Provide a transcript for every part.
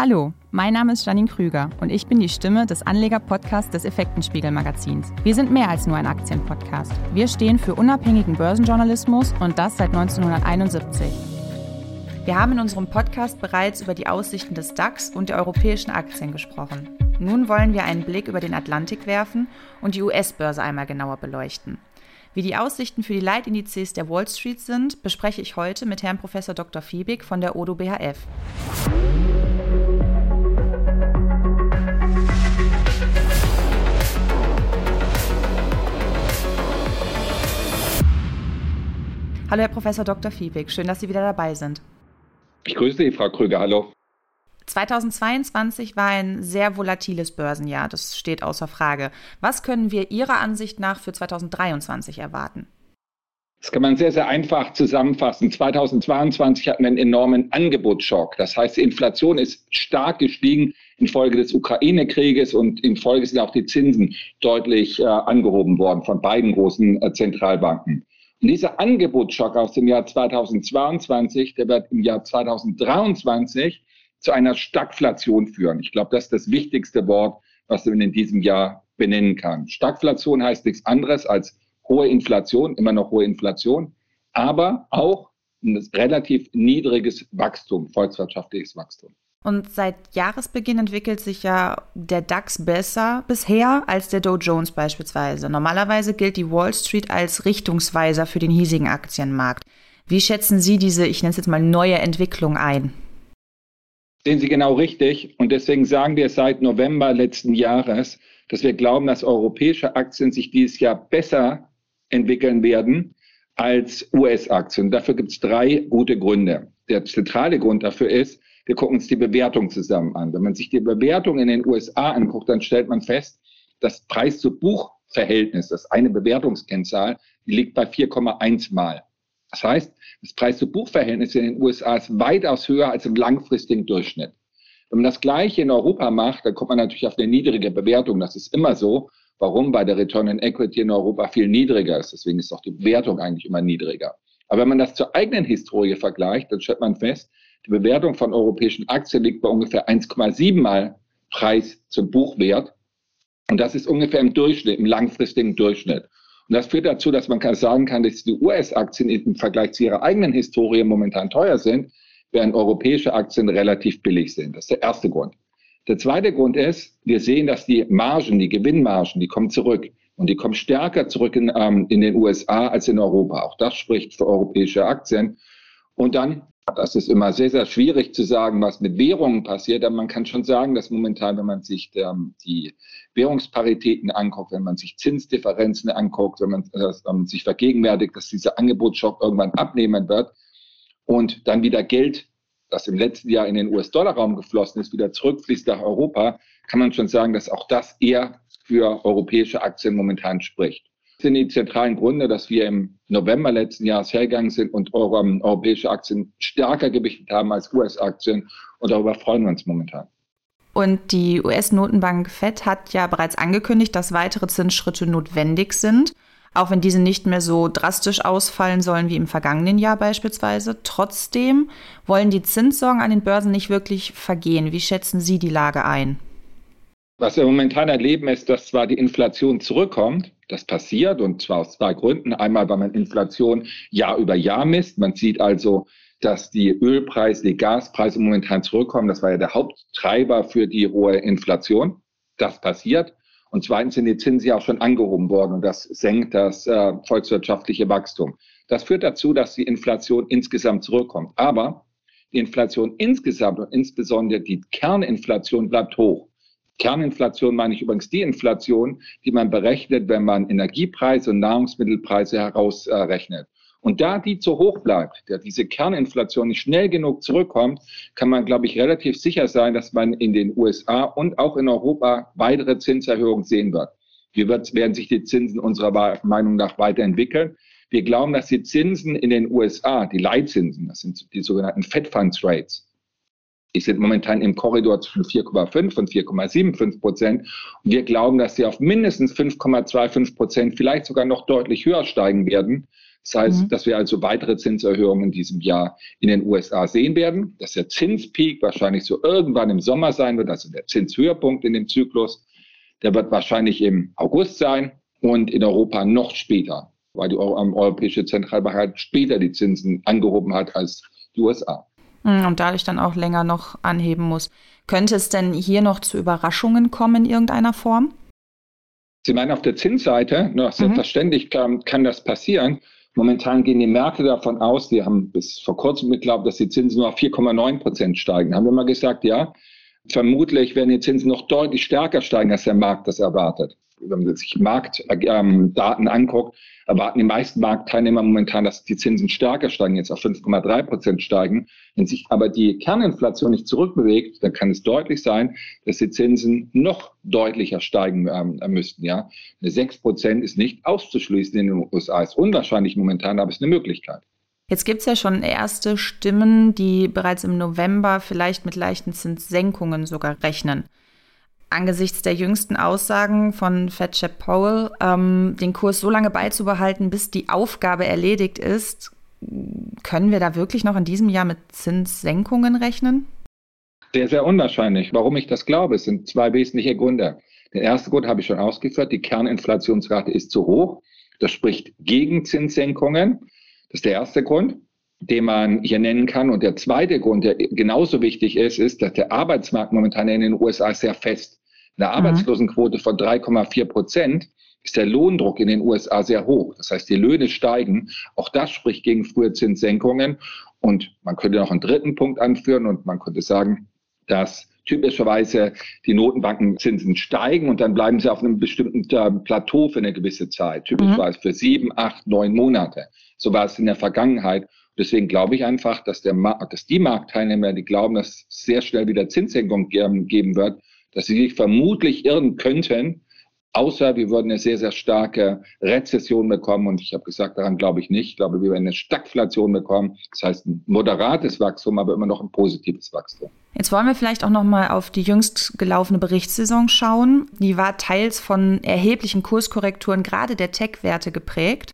Hallo, mein Name ist Janine Krüger und ich bin die Stimme des Anleger-Podcasts des Effektenspiegel-Magazins. Wir sind mehr als nur ein Aktienpodcast. Wir stehen für unabhängigen Börsenjournalismus und das seit 1971. Wir haben in unserem Podcast bereits über die Aussichten des DAX und der europäischen Aktien gesprochen. Nun wollen wir einen Blick über den Atlantik werfen und die US-Börse einmal genauer beleuchten. Wie die Aussichten für die Leitindizes der Wall Street sind, bespreche ich heute mit Herrn Prof. Dr. Fiebig von der Odo BHF. Hallo, Herr Professor Dr. Fiebig. Schön, dass Sie wieder dabei sind. Ich grüße Sie, Frau Krüger. Hallo. 2022 war ein sehr volatiles Börsenjahr, das steht außer Frage. Was können wir Ihrer Ansicht nach für 2023 erwarten? Das kann man sehr, sehr einfach zusammenfassen. 2022 hatten wir einen enormen Angebotsschock. Das heißt, die Inflation ist stark gestiegen infolge des Ukraine-Krieges und in Folge sind auch die Zinsen deutlich äh, angehoben worden von beiden großen äh, Zentralbanken. Und dieser Angebotsschock aus dem Jahr 2022, der wird im Jahr 2023 zu einer Stagflation führen. Ich glaube, das ist das wichtigste Wort, was man in diesem Jahr benennen kann. Stagflation heißt nichts anderes als hohe Inflation, immer noch hohe Inflation, aber auch ein relativ niedriges Wachstum, volkswirtschaftliches Wachstum. Und seit Jahresbeginn entwickelt sich ja der DAX besser bisher als der Dow Jones beispielsweise. Normalerweise gilt die Wall Street als Richtungsweiser für den hiesigen Aktienmarkt. Wie schätzen Sie diese, ich nenne es jetzt mal, neue Entwicklung ein? Sehen Sie genau richtig. Und deswegen sagen wir seit November letzten Jahres, dass wir glauben, dass europäische Aktien sich dieses Jahr besser entwickeln werden als US-Aktien. Dafür gibt es drei gute Gründe. Der zentrale Grund dafür ist, wir gucken uns die Bewertung zusammen an. Wenn man sich die Bewertung in den USA anguckt, dann stellt man fest, das Preis-zu-Buch-Verhältnis, das eine Bewertungskennzahl, die liegt bei 4,1 Mal. Das heißt, das Preis-zu-Buch-Verhältnis in den USA ist weitaus höher als im langfristigen Durchschnitt. Wenn man das Gleiche in Europa macht, dann kommt man natürlich auf eine niedrige Bewertung. Das ist immer so. Warum? Weil der Return on Equity in Europa viel niedriger ist. Deswegen ist auch die Bewertung eigentlich immer niedriger. Aber wenn man das zur eigenen Historie vergleicht, dann stellt man fest, die Bewertung von europäischen Aktien liegt bei ungefähr 1,7 mal Preis zum Buchwert. Und das ist ungefähr im Durchschnitt, im langfristigen Durchschnitt. Und das führt dazu, dass man sagen kann, dass die US-Aktien im Vergleich zu ihrer eigenen Historie momentan teuer sind, während europäische Aktien relativ billig sind. Das ist der erste Grund. Der zweite Grund ist, wir sehen, dass die Margen, die Gewinnmargen, die kommen zurück. Und die kommen stärker zurück in, ähm, in den USA als in Europa. Auch das spricht für europäische Aktien. Und dann das ist immer sehr, sehr schwierig zu sagen, was mit Währungen passiert. Aber man kann schon sagen, dass momentan, wenn man sich ähm, die Währungsparitäten anguckt, wenn man sich Zinsdifferenzen anguckt, wenn man äh, sich vergegenwärtigt, dass dieser Angebotsschock irgendwann abnehmen wird und dann wieder Geld, das im letzten Jahr in den US-Dollar-Raum geflossen ist, wieder zurückfließt nach Europa, kann man schon sagen, dass auch das eher für europäische Aktien momentan spricht sind die zentralen Gründe, dass wir im November letzten Jahres hergegangen sind und europäische Aktien stärker gewichtet haben als US-Aktien. Und darüber freuen wir uns momentan. Und die US-Notenbank Fed hat ja bereits angekündigt, dass weitere Zinsschritte notwendig sind, auch wenn diese nicht mehr so drastisch ausfallen sollen wie im vergangenen Jahr beispielsweise. Trotzdem wollen die Zinssorgen an den Börsen nicht wirklich vergehen. Wie schätzen Sie die Lage ein? Was wir momentan erleben, ist, dass zwar die Inflation zurückkommt, das passiert und zwar aus zwei Gründen. Einmal, weil man Inflation Jahr über Jahr misst. Man sieht also, dass die Ölpreise, die Gaspreise momentan zurückkommen. Das war ja der Haupttreiber für die hohe Inflation. Das passiert. Und zweitens sind die Zinsen ja auch schon angehoben worden und das senkt das äh, volkswirtschaftliche Wachstum. Das führt dazu, dass die Inflation insgesamt zurückkommt. Aber die Inflation insgesamt und insbesondere die Kerninflation bleibt hoch. Kerninflation meine ich übrigens die Inflation, die man berechnet, wenn man Energiepreise und Nahrungsmittelpreise herausrechnet. Und da die zu hoch bleibt, der diese Kerninflation nicht schnell genug zurückkommt, kann man, glaube ich, relativ sicher sein, dass man in den USA und auch in Europa weitere Zinserhöhungen sehen wird. Wie wird, werden sich die Zinsen unserer Meinung nach weiterentwickeln? Wir glauben, dass die Zinsen in den USA, die Leitzinsen, das sind die sogenannten Fed Funds Rates, die sind momentan im Korridor zwischen 4,5 und 4,75 Prozent. Und wir glauben, dass sie auf mindestens 5,25 Prozent, vielleicht sogar noch deutlich höher steigen werden. Das heißt, mhm. dass wir also weitere Zinserhöhungen in diesem Jahr in den USA sehen werden, dass der Zinspeak wahrscheinlich so irgendwann im Sommer sein wird, also der Zinshöhepunkt in dem Zyklus, der wird wahrscheinlich im August sein und in Europa noch später, weil die Europäische Zentralbank halt später die Zinsen angehoben hat als die USA. Hm, und dadurch dann auch länger noch anheben muss. Könnte es denn hier noch zu Überraschungen kommen in irgendeiner Form? Sie meinen auf der Zinsseite? Na, mhm. selbstverständlich mhm. kann, kann das passieren. Momentan gehen die Märkte davon aus, die haben bis vor kurzem geglaubt, dass die Zinsen nur auf 4,9 Prozent steigen. Haben wir mal gesagt, ja, vermutlich werden die Zinsen noch deutlich stärker steigen, als der Markt das erwartet wenn man sich Marktdaten ähm, anguckt, erwarten die meisten Marktteilnehmer momentan, dass die Zinsen stärker steigen, jetzt auf 5,3 Prozent steigen. Wenn sich aber die Kerninflation nicht zurückbewegt, dann kann es deutlich sein, dass die Zinsen noch deutlicher steigen ähm, müssten. Ja, 6 Prozent ist nicht auszuschließen in den USA, ist unwahrscheinlich momentan, aber ist eine Möglichkeit. Jetzt gibt es ja schon erste Stimmen, die bereits im November vielleicht mit leichten Zinssenkungen sogar rechnen angesichts der jüngsten Aussagen von Fed Powell, ähm, den Kurs so lange beizubehalten, bis die Aufgabe erledigt ist, können wir da wirklich noch in diesem Jahr mit Zinssenkungen rechnen? Sehr, sehr unwahrscheinlich. Warum ich das glaube, es sind zwei wesentliche Gründe. Der erste Grund habe ich schon ausgeführt, die Kerninflationsrate ist zu hoch. Das spricht gegen Zinssenkungen. Das ist der erste Grund, den man hier nennen kann. Und der zweite Grund, der genauso wichtig ist, ist, dass der Arbeitsmarkt momentan in den USA sehr fest einer mhm. Arbeitslosenquote von 3,4 Prozent ist der Lohndruck in den USA sehr hoch. Das heißt, die Löhne steigen. Auch das spricht gegen frühe Zinssenkungen. Und man könnte noch einen dritten Punkt anführen und man könnte sagen, dass typischerweise die Notenbankenzinsen steigen und dann bleiben sie auf einem bestimmten äh, Plateau für eine gewisse Zeit, typischerweise mhm. für sieben, acht, neun Monate. So war es in der Vergangenheit. Deswegen glaube ich einfach, dass, der dass die Marktteilnehmer, die glauben, dass es sehr schnell wieder Zinssenkungen geben wird, dass sie sich vermutlich irren könnten, außer wir würden eine sehr, sehr starke Rezession bekommen. Und ich habe gesagt, daran glaube ich nicht. Ich glaube, wir werden eine Stagflation bekommen. Das heißt, ein moderates Wachstum, aber immer noch ein positives Wachstum. Jetzt wollen wir vielleicht auch noch mal auf die jüngst gelaufene Berichtssaison schauen. Die war teils von erheblichen Kurskorrekturen gerade der Tech-Werte geprägt.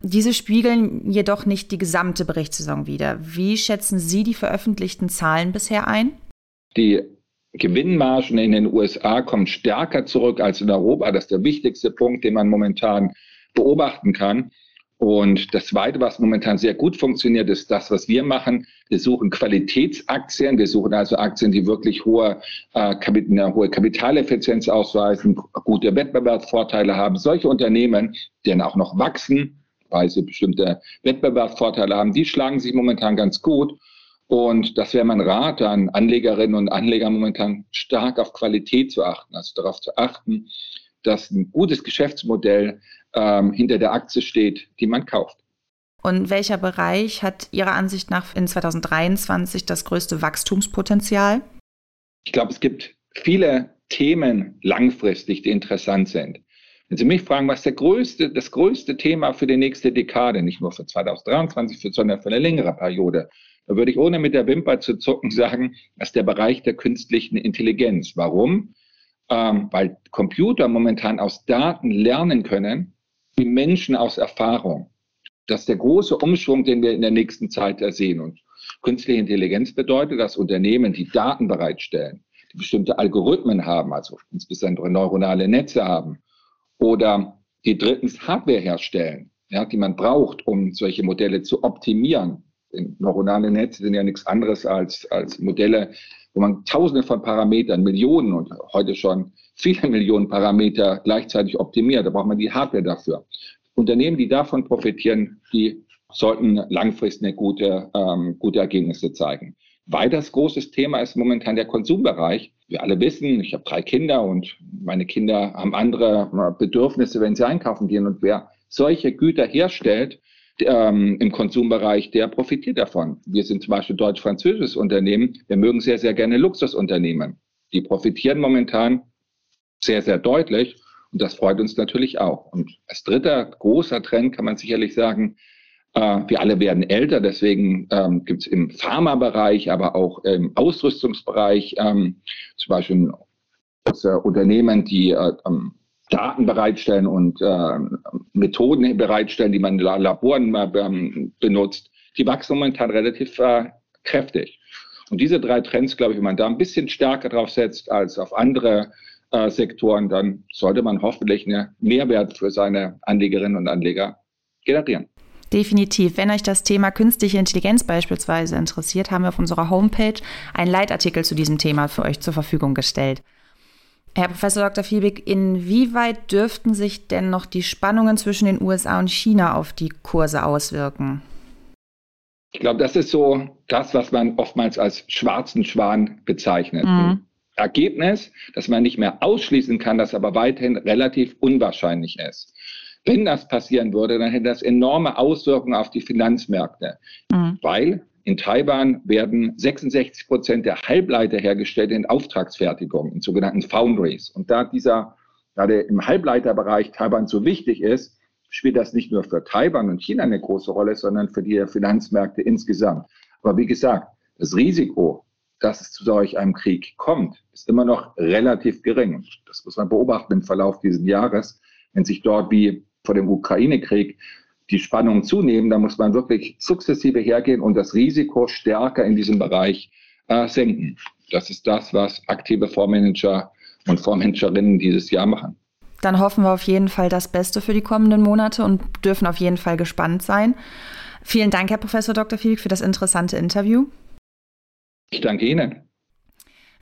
Diese spiegeln jedoch nicht die gesamte Berichtssaison wider. Wie schätzen Sie die veröffentlichten Zahlen bisher ein? Die Gewinnmargen in den USA kommen stärker zurück als in Europa. Das ist der wichtigste Punkt, den man momentan beobachten kann. Und das Zweite, was momentan sehr gut funktioniert, ist das, was wir machen. Wir suchen Qualitätsaktien. Wir suchen also Aktien, die wirklich hohe, äh, eine hohe Kapitaleffizienz ausweisen, gute Wettbewerbsvorteile haben. Solche Unternehmen, die dann auch noch wachsen, weil sie bestimmte Wettbewerbsvorteile haben, die schlagen sich momentan ganz gut. Und das wäre mein Rat an Anlegerinnen und Anleger momentan stark auf Qualität zu achten, also darauf zu achten, dass ein gutes Geschäftsmodell ähm, hinter der Aktie steht, die man kauft. Und welcher Bereich hat Ihrer Ansicht nach in 2023 das größte Wachstumspotenzial? Ich glaube, es gibt viele Themen langfristig, die interessant sind. Wenn Sie mich fragen, was der größte, das größte Thema für die nächste Dekade, nicht nur für 2023, sondern für eine längere Periode, da würde ich ohne mit der Wimper zu zucken sagen, das ist der Bereich der künstlichen Intelligenz. Warum? Ähm, weil Computer momentan aus Daten lernen können, wie Menschen aus Erfahrung. Das ist der große Umschwung, den wir in der nächsten Zeit sehen. Und künstliche Intelligenz bedeutet, dass Unternehmen, die Daten bereitstellen, die bestimmte Algorithmen haben, also insbesondere neuronale Netze haben, oder die drittens Hardware herstellen, ja, die man braucht, um solche Modelle zu optimieren, neuronale Netze sind ja nichts anderes als, als Modelle, wo man tausende von Parametern, Millionen und heute schon viele Millionen Parameter gleichzeitig optimiert. Da braucht man die Hardware dafür. Unternehmen, die davon profitieren, die sollten langfristig eine gute, ähm, gute Ergebnisse zeigen. Weiters großes Thema ist momentan der Konsumbereich. Wir alle wissen, ich habe drei Kinder und meine Kinder haben andere Bedürfnisse, wenn sie einkaufen gehen. Und wer solche Güter herstellt, ähm, im Konsumbereich, der profitiert davon. Wir sind zum Beispiel deutsch-französisches Unternehmen. Wir mögen sehr, sehr gerne Luxusunternehmen. Die profitieren momentan sehr, sehr deutlich. Und das freut uns natürlich auch. Und als dritter großer Trend kann man sicherlich sagen, äh, wir alle werden älter, deswegen ähm, gibt es im Pharmabereich, aber auch im Ausrüstungsbereich ähm, zum Beispiel äh, Unternehmen, die äh, Daten bereitstellen und äh, Methoden bereitstellen, die man in Laboren äh, benutzt, die wachsen momentan relativ äh, kräftig. Und diese drei Trends, glaube ich, wenn man da ein bisschen stärker drauf setzt als auf andere äh, Sektoren, dann sollte man hoffentlich einen Mehrwert für seine Anlegerinnen und Anleger generieren. Definitiv. Wenn euch das Thema künstliche Intelligenz beispielsweise interessiert, haben wir auf unserer Homepage einen Leitartikel zu diesem Thema für euch zur Verfügung gestellt. Herr Professor Dr. Fiebig, inwieweit dürften sich denn noch die Spannungen zwischen den USA und China auf die Kurse auswirken? Ich glaube, das ist so das, was man oftmals als schwarzen Schwan bezeichnet. Mhm. Ergebnis, dass man nicht mehr ausschließen kann, das aber weiterhin relativ unwahrscheinlich ist. Wenn das passieren würde, dann hätte das enorme Auswirkungen auf die Finanzmärkte, mhm. weil in Taiwan werden 66 Prozent der Halbleiter hergestellt in Auftragsfertigung, in sogenannten Foundries. Und da dieser gerade im Halbleiterbereich Taiwan so wichtig ist, spielt das nicht nur für Taiwan und China eine große Rolle, sondern für die Finanzmärkte insgesamt. Aber wie gesagt, das Risiko, dass es zu solch einem Krieg kommt, ist immer noch relativ gering. Das muss man beobachten im Verlauf dieses Jahres. Wenn sich dort wie vor dem Ukraine-Krieg die Spannungen zunehmen, dann muss man wirklich sukzessive hergehen und das Risiko stärker in diesem Bereich äh, senken. Das ist das, was aktive Fondsmanager und Fondsmanagerinnen dieses Jahr machen. Dann hoffen wir auf jeden Fall das Beste für die kommenden Monate und dürfen auf jeden Fall gespannt sein. Vielen Dank, Herr Professor Dr. Fiebig, für das interessante Interview. Ich danke Ihnen.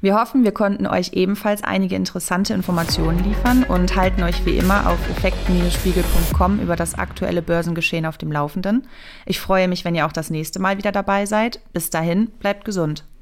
Wir hoffen, wir konnten euch ebenfalls einige interessante Informationen liefern und halten euch wie immer auf effekt-spiegel.com über das aktuelle Börsengeschehen auf dem Laufenden. Ich freue mich, wenn ihr auch das nächste Mal wieder dabei seid. Bis dahin, bleibt gesund.